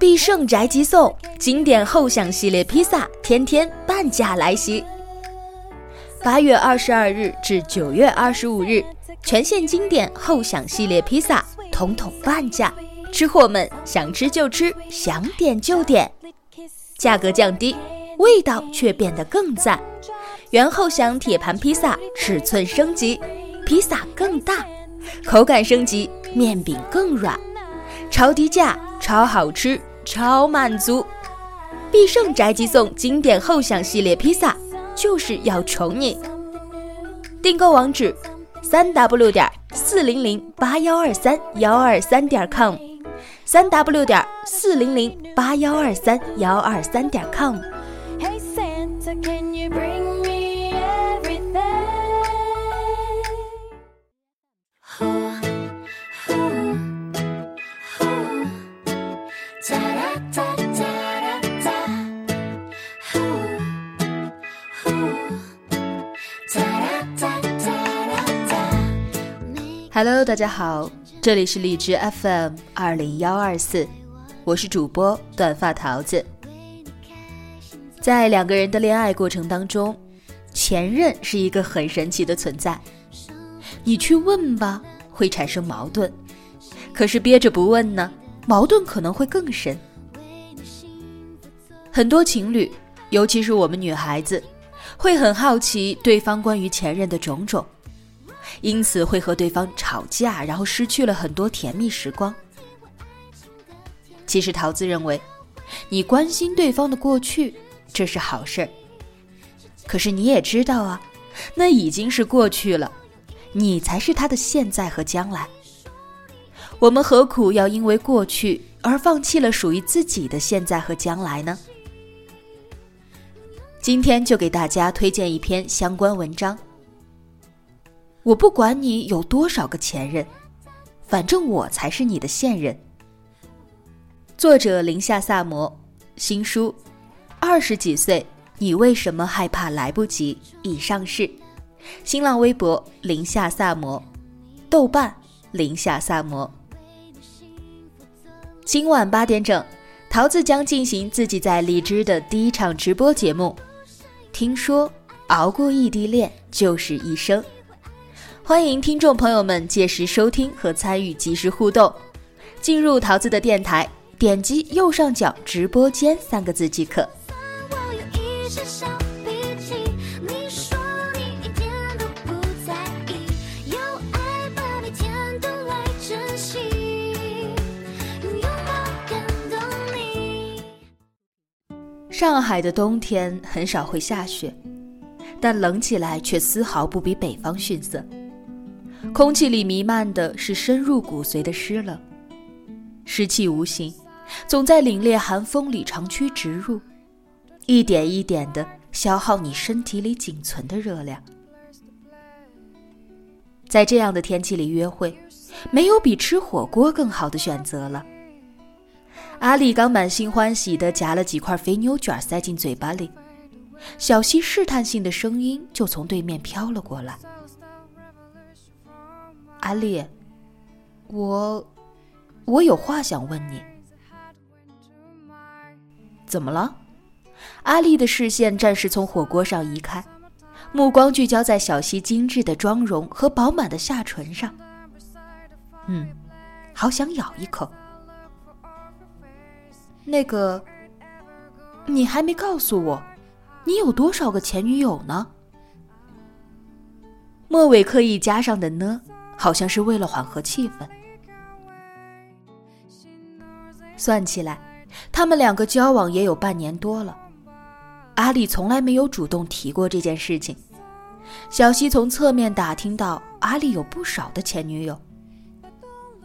必胜宅急送经典后享系列披萨，天天半价来袭。八月二十二日至九月二十五日，全线经典后享系列披萨统统半价，吃货们想吃就吃，想点就点，价格降低，味道却变得更赞。原后享铁盘披萨尺寸升级，披萨更大，口感升级，面饼更软，超低价，超好吃。超满足！必胜宅急送经典后享系列披萨就是要宠你。订购网址：三 w 点四零零八幺二三幺二三点 com，三 w 点四零零八幺二三幺二三点 com。Hello，大家好，这里是荔枝 FM 二零幺二四，我是主播短发桃子。在两个人的恋爱过程当中，前任是一个很神奇的存在。你去问吧，会产生矛盾；可是憋着不问呢，矛盾可能会更深。很多情侣，尤其是我们女孩子，会很好奇对方关于前任的种种。因此会和对方吵架，然后失去了很多甜蜜时光。其实桃子认为，你关心对方的过去，这是好事儿。可是你也知道啊，那已经是过去了，你才是他的现在和将来。我们何苦要因为过去而放弃了属于自己的现在和将来呢？今天就给大家推荐一篇相关文章。我不管你有多少个前任，反正我才是你的现任。作者林夏萨摩，新书，二十几岁，你为什么害怕来不及？已上市。新浪微博林夏萨摩，豆瓣林夏萨摩。今晚八点整，桃子将进行自己在荔枝的第一场直播节目。听说熬过异地恋就是一生。欢迎听众朋友们届时收听和参与即时互动，进入桃子的电台，点击右上角直播间三个字即可。上海的冬天很少会下雪，但冷起来却丝毫不比北方逊色。空气里弥漫的是深入骨髓的湿冷，湿气无形，总在凛冽寒风里长驱直入，一点一点的消耗你身体里仅存的热量。在这样的天气里约会，没有比吃火锅更好的选择了。阿丽刚满心欢喜地夹了几块肥牛卷塞进嘴巴里，小溪试探性的声音就从对面飘了过来。阿丽，我，我有话想问你。怎么了？阿丽的视线暂时从火锅上移开，目光聚焦在小溪精致的妆容和饱满的下唇上。嗯，好想咬一口。那个，你还没告诉我，你有多少个前女友呢？末尾刻意加上的呢？好像是为了缓和气氛。算起来，他们两个交往也有半年多了。阿里从来没有主动提过这件事情。小西从侧面打听到，阿里有不少的前女友。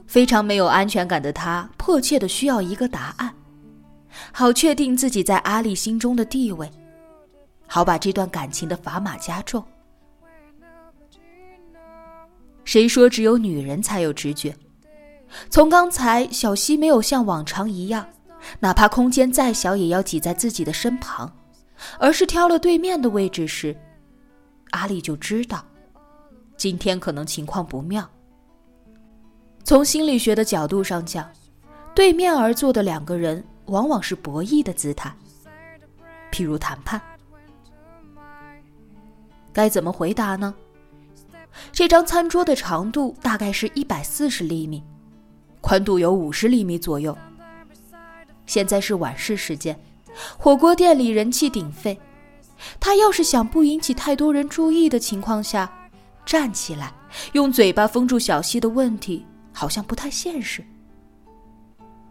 非常没有安全感的他，迫切的需要一个答案，好确定自己在阿里心中的地位，好把这段感情的砝码加重。谁说只有女人才有直觉？从刚才小溪没有像往常一样，哪怕空间再小也要挤在自己的身旁，而是挑了对面的位置时，阿丽就知道，今天可能情况不妙。从心理学的角度上讲，对面而坐的两个人往往是博弈的姿态，譬如谈判。该怎么回答呢？这张餐桌的长度大概是一百四十厘米，宽度有五十厘米左右。现在是晚市时间，火锅店里人气鼎沸。他要是想不引起太多人注意的情况下，站起来用嘴巴封住小溪的问题，好像不太现实。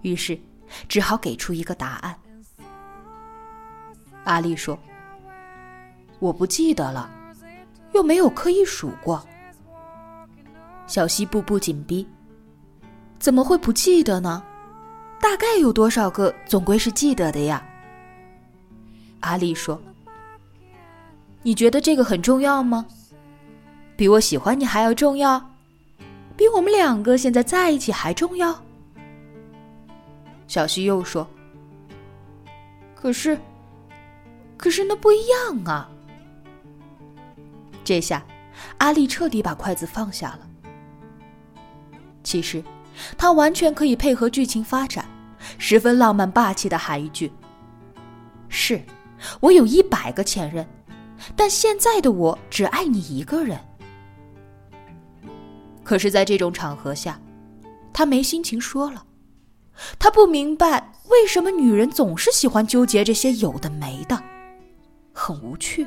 于是，只好给出一个答案。阿丽说：“我不记得了，又没有刻意数过。”小溪步步紧逼，怎么会不记得呢？大概有多少个，总归是记得的呀。阿丽说：“你觉得这个很重要吗？比我喜欢你还要重要？比我们两个现在在一起还重要？”小溪又说：“可是，可是那不一样啊。”这下，阿丽彻底把筷子放下了。其实，他完全可以配合剧情发展。十分浪漫霸气的喊一句：“是，我有一百个前任，但现在的我只爱你一个人。”可是，在这种场合下，他没心情说了。他不明白为什么女人总是喜欢纠结这些有的没的，很无趣。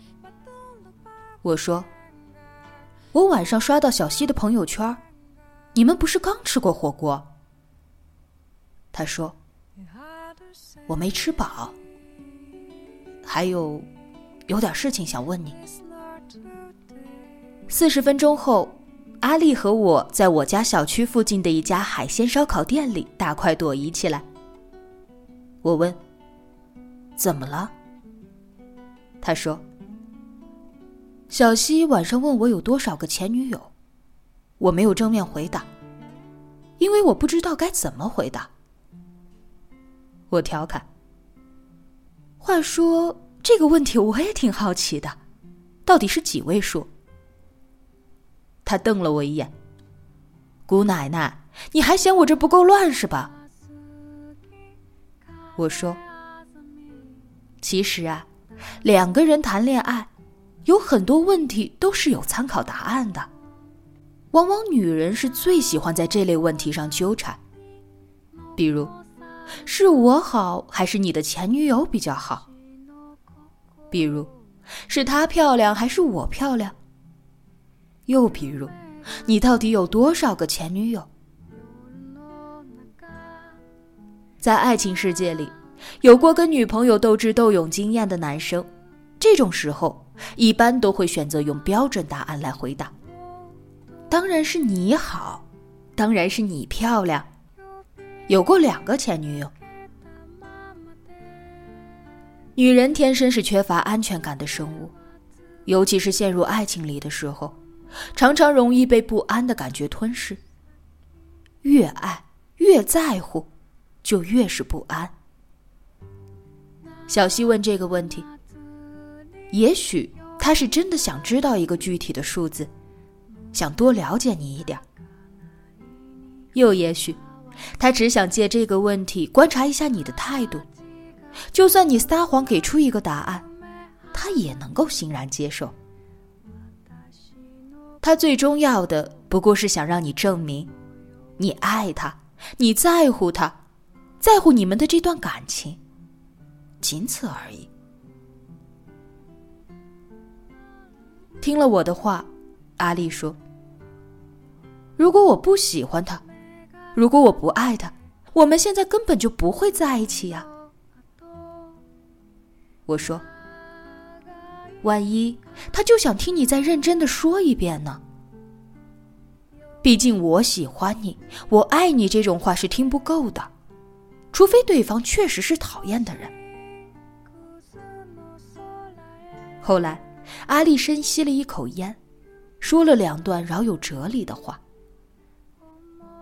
我说：“我晚上刷到小溪的朋友圈，你们不是刚吃过火锅？”他说。我没吃饱，还有有点事情想问你。四十分钟后，阿丽和我在我家小区附近的一家海鲜烧烤店里大快朵颐起来。我问：“怎么了？”他说：“小西晚上问我有多少个前女友，我没有正面回答，因为我不知道该怎么回答。”我调侃。话说这个问题我也挺好奇的，到底是几位数？他瞪了我一眼。姑奶奶，你还嫌我这不够乱是吧？我说，其实啊，两个人谈恋爱，有很多问题都是有参考答案的。往往女人是最喜欢在这类问题上纠缠，比如。是我好还是你的前女友比较好？比如，是她漂亮还是我漂亮？又比如，你到底有多少个前女友？在爱情世界里，有过跟女朋友斗智斗勇经验的男生，这种时候一般都会选择用标准答案来回答。当然是你好，当然是你漂亮。有过两个前女友。女人天生是缺乏安全感的生物，尤其是陷入爱情里的时候，常常容易被不安的感觉吞噬。越爱越在乎，就越是不安。小西问这个问题，也许他是真的想知道一个具体的数字，想多了解你一点；又也许。他只想借这个问题观察一下你的态度，就算你撒谎给出一个答案，他也能够欣然接受。他最重要的不过是想让你证明，你爱他，你在乎他，在乎你们的这段感情，仅此而已。听了我的话，阿丽说：“如果我不喜欢他。”如果我不爱他，我们现在根本就不会在一起呀。我说，万一他就想听你再认真的说一遍呢？毕竟我喜欢你，我爱你这种话是听不够的，除非对方确实是讨厌的人。后来，阿丽深吸了一口烟，说了两段饶有哲理的话。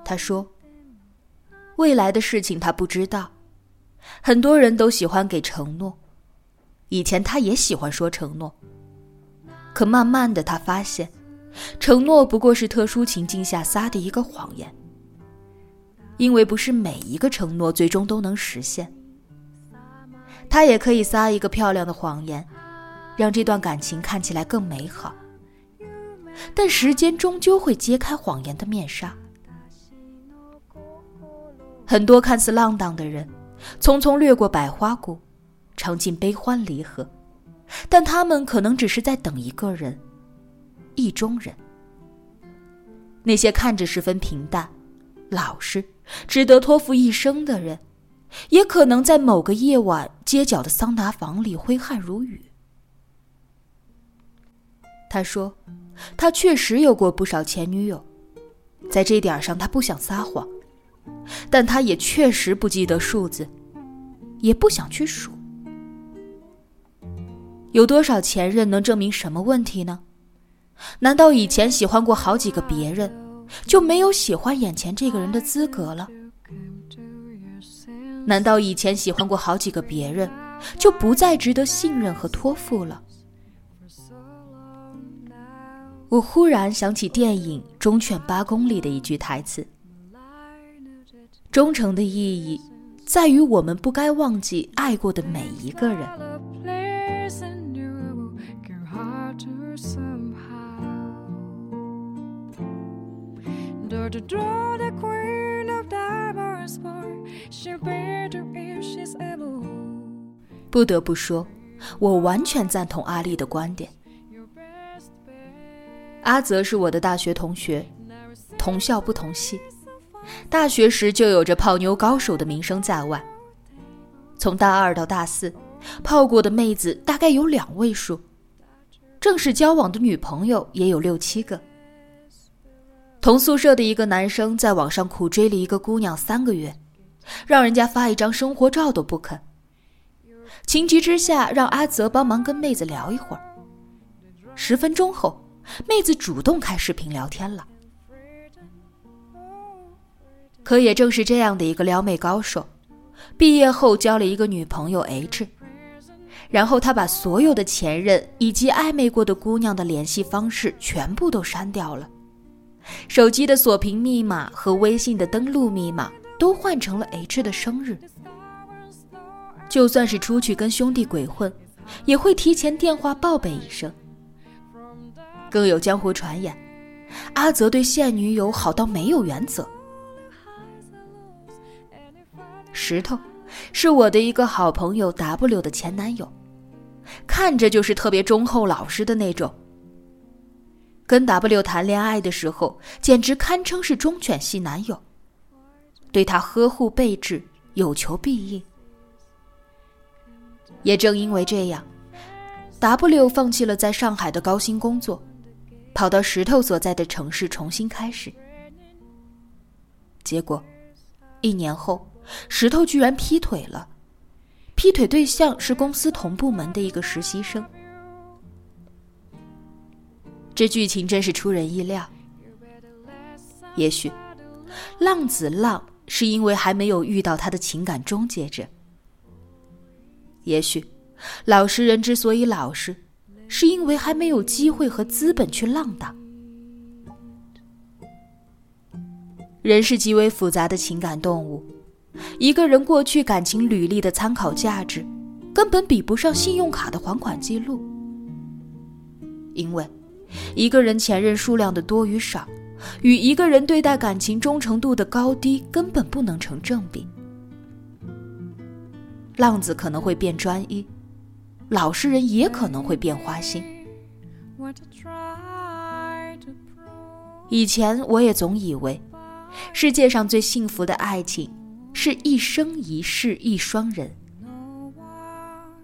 他说：“未来的事情他不知道，很多人都喜欢给承诺，以前他也喜欢说承诺，可慢慢的他发现。”承诺不过是特殊情境下撒的一个谎言，因为不是每一个承诺最终都能实现。他也可以撒一个漂亮的谎言，让这段感情看起来更美好。但时间终究会揭开谎言的面纱。很多看似浪荡的人，匆匆掠过百花谷，尝尽悲欢离合，但他们可能只是在等一个人。意中人，那些看着十分平淡、老实、值得托付一生的人，也可能在某个夜晚街角的桑拿房里挥汗如雨。他说，他确实有过不少前女友，在这点上他不想撒谎，但他也确实不记得数字，也不想去数。有多少前任能证明什么问题呢？难道以前喜欢过好几个别人，就没有喜欢眼前这个人的资格了？难道以前喜欢过好几个别人，就不再值得信任和托付了？我忽然想起电影《忠犬八公》里的一句台词：“忠诚的意义，在于我们不该忘记爱过的每一个人。”不得不说，我完全赞同阿丽的观点。阿泽是我的大学同学，同校不同系，大学时就有着泡妞高手的名声在外。从大二到大四，泡过的妹子大概有两位数，正式交往的女朋友也有六七个。同宿舍的一个男生在网上苦追了一个姑娘三个月，让人家发一张生活照都不肯。情急之下，让阿泽帮忙跟妹子聊一会儿。十分钟后，妹子主动开视频聊天了。可也正是这样的一个撩妹高手，毕业后交了一个女朋友 H，然后他把所有的前任以及暧昧过的姑娘的联系方式全部都删掉了。手机的锁屏密码和微信的登录密码都换成了 H 的生日。就算是出去跟兄弟鬼混，也会提前电话报备一声。更有江湖传言，阿泽对现女友好到没有原则。石头，是我的一个好朋友 W 的前男友，看着就是特别忠厚老实的那种。跟 W 谈恋爱的时候，简直堪称是忠犬系男友，对他呵护备至，有求必应。也正因为这样，W 放弃了在上海的高薪工作，跑到石头所在的城市重新开始。结果，一年后，石头居然劈腿了，劈腿对象是公司同部门的一个实习生。这剧情真是出人意料。也许，浪子浪是因为还没有遇到他的情感终结者；也许，老实人之所以老实，是因为还没有机会和资本去浪荡。人是极为复杂的情感动物，一个人过去感情履历的参考价值，根本比不上信用卡的还款记录，因为。一个人前任数量的多与少，与一个人对待感情忠诚度的高低根本不能成正比。浪子可能会变专一，老实人也可能会变花心。以前我也总以为，世界上最幸福的爱情是一生一世一双人，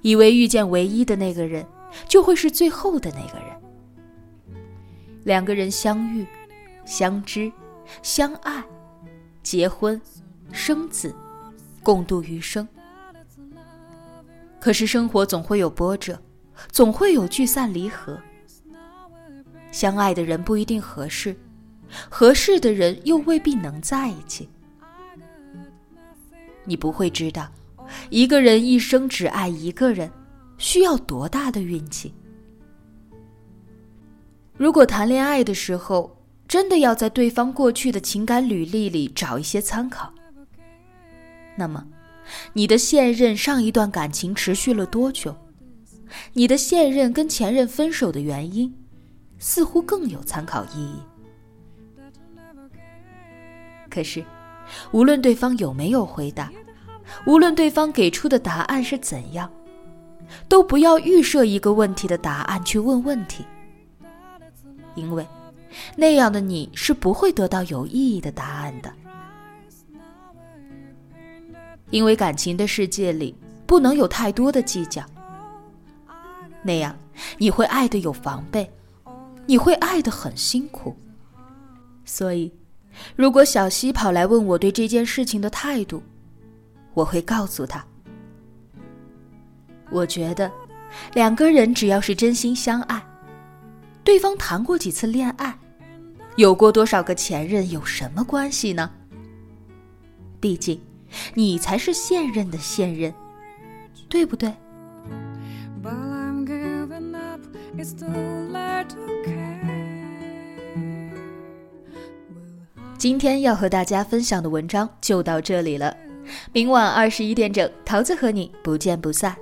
以为遇见唯一的那个人，就会是最后的那个人。两个人相遇、相知、相爱、结婚、生子，共度余生。可是生活总会有波折，总会有聚散离合。相爱的人不一定合适，合适的人又未必能在一起。你不会知道，一个人一生只爱一个人，需要多大的运气。如果谈恋爱的时候，真的要在对方过去的情感履历里找一些参考，那么，你的现任上一段感情持续了多久？你的现任跟前任分手的原因，似乎更有参考意义。可是，无论对方有没有回答，无论对方给出的答案是怎样，都不要预设一个问题的答案去问问题。因为，那样的你是不会得到有意义的答案的。因为感情的世界里不能有太多的计较，那样你会爱的有防备，你会爱的很辛苦。所以，如果小西跑来问我对这件事情的态度，我会告诉他：我觉得，两个人只要是真心相爱。对方谈过几次恋爱，有过多少个前任，有什么关系呢？毕竟，你才是现任的现任，对不对？今天要和大家分享的文章就到这里了，明晚二十一点整，桃子和你不见不散。